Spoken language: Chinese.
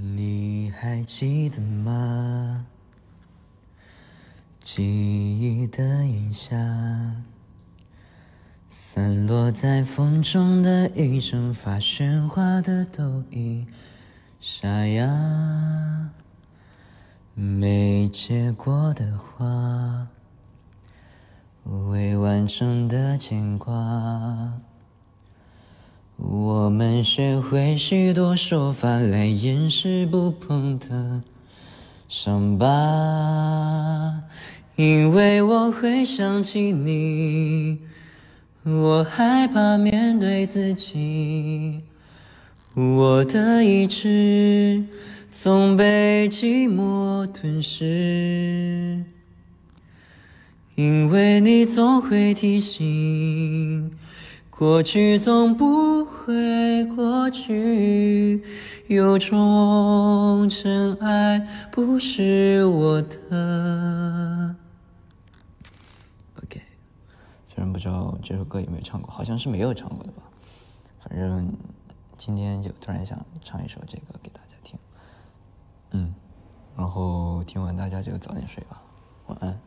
你还记得吗？记忆的影下，散落在风中的一整发喧哗的都已沙哑，没结果的花，未完成的牵挂。学会许多说法来掩饰不碰的伤疤，因为我会想起你，我害怕面对自己，我的意志总被寂寞吞噬，因为你总会提醒。过去总不会过去，有种真爱不是我的。OK，虽然不知道这首歌有没有唱过，好像是没有唱过的吧。反正今天就突然想唱一首这个给大家听。嗯，然后听完大家就早点睡吧，晚安。